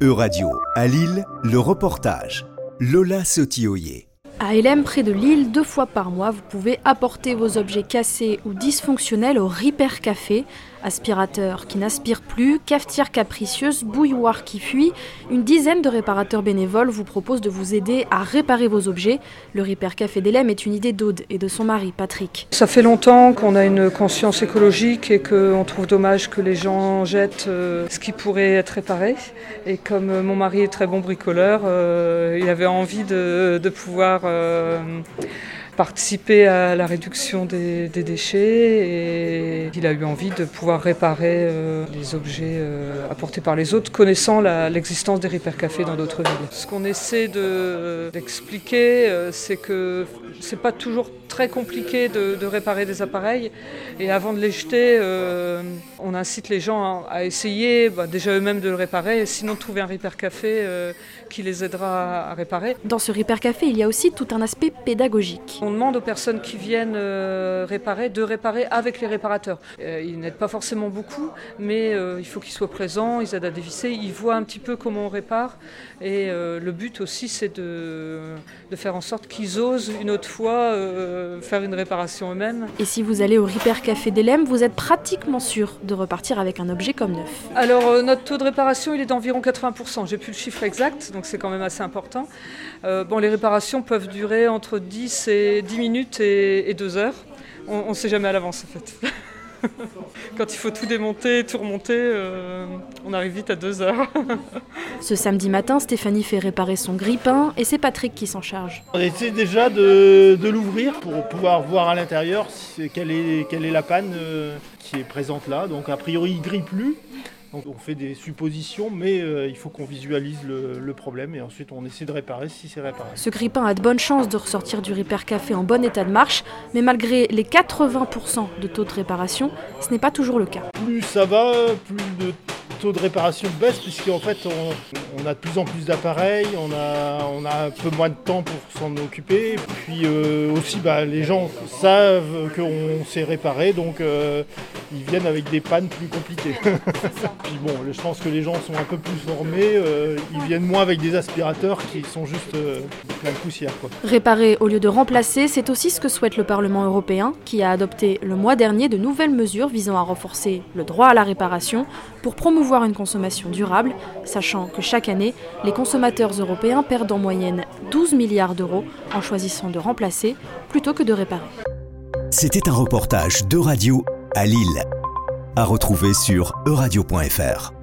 E-Radio, à Lille, le reportage. Lola Sotioyer. À LM, près de Lille, deux fois par mois, vous pouvez apporter vos objets cassés ou dysfonctionnels au Repair Café. Aspirateur qui n'aspire plus, cafetière capricieuse, bouilloire qui fuit. Une dizaine de réparateurs bénévoles vous proposent de vous aider à réparer vos objets. Le Repair Café d'Elem est une idée d'Aude et de son mari, Patrick. Ça fait longtemps qu'on a une conscience écologique et qu'on trouve dommage que les gens jettent euh, ce qui pourrait être réparé. Et comme euh, mon mari est très bon bricoleur, euh, il avait envie de, pouvoir participer à la réduction des, déchets et il a eu envie de pouvoir réparer euh, les objets euh, apportés par les autres, connaissant l'existence des repair cafés dans d'autres villes. Ce qu'on essaie d'expliquer, de, euh, c'est que c'est pas toujours très compliqué de, de, réparer des appareils et avant de les jeter, euh, on incite les gens à, à essayer bah, déjà eux-mêmes de le réparer, et sinon trouver un repair café euh, qui les aidera à, à réparer. Dans ce repair café, il y a aussi tout un aspect pédagogique. On demande aux personnes qui viennent euh, réparer de réparer avec les réparateurs. Euh, ils n'aident pas forcément beaucoup, mais euh, il faut qu'ils soient présents, ils aident à dévisser, ils voient un petit peu comment on répare. Et euh, le but aussi, c'est de, de, faire en sorte qu'ils osent une autre fois faire une réparation eux-mêmes. Et si vous allez au Repair Café d'Elem, vous êtes pratiquement sûr de repartir avec un objet comme neuf. Alors notre taux de réparation, il est d'environ 80%. J'ai plus le chiffre exact, donc c'est quand même assez important. bon, les réparations peuvent durer entre 10 et 10 minutes et, et 2 heures. On ne sait jamais à l'avance en fait. Quand il faut tout démonter, tout remonter, euh, on arrive vite à 2 heures. Ce samedi matin, Stéphanie fait réparer son grille-pain et c'est Patrick qui s'en charge. On essaie déjà de, de l'ouvrir pour pouvoir voir à l'intérieur quelle est, quelle est la panne euh, qui est présente là. Donc a priori il grille plus. Donc on fait des suppositions, mais euh, il faut qu'on visualise le, le, problème et ensuite on essaie de réparer si c'est réparé. Ce grippin a de bonnes chances de ressortir du Repair Café en bon état de marche, mais malgré les 80% de taux de réparation, ce n'est pas toujours le cas. Plus ça va, plus de taux de réparation baisse puisqu'en fait on, on, a de plus en plus d'appareils, on a, on a un peu moins de temps pour s'en occuper. Puis euh, aussi bah, les gens savent qu'on sait réparer donc euh, ils viennent avec des pannes plus compliquées. Puis bon, je pense que les gens sont un peu plus formés, euh, ils viennent moins avec des aspirateurs qui sont juste euh, plein de poussière. Quoi. Réparer au lieu de remplacer, c'est aussi ce que souhaite le Parlement européen, qui a adopté le mois dernier de nouvelles mesures visant à renforcer le droit à la réparation pour promouvoir une consommation durable, sachant que année, les consommateurs européens perdent en moyenne 12 milliards d'euros en choisissant de remplacer plutôt que de réparer. C'était un reportage de radio à Lille, à retrouver sur euradio.fr.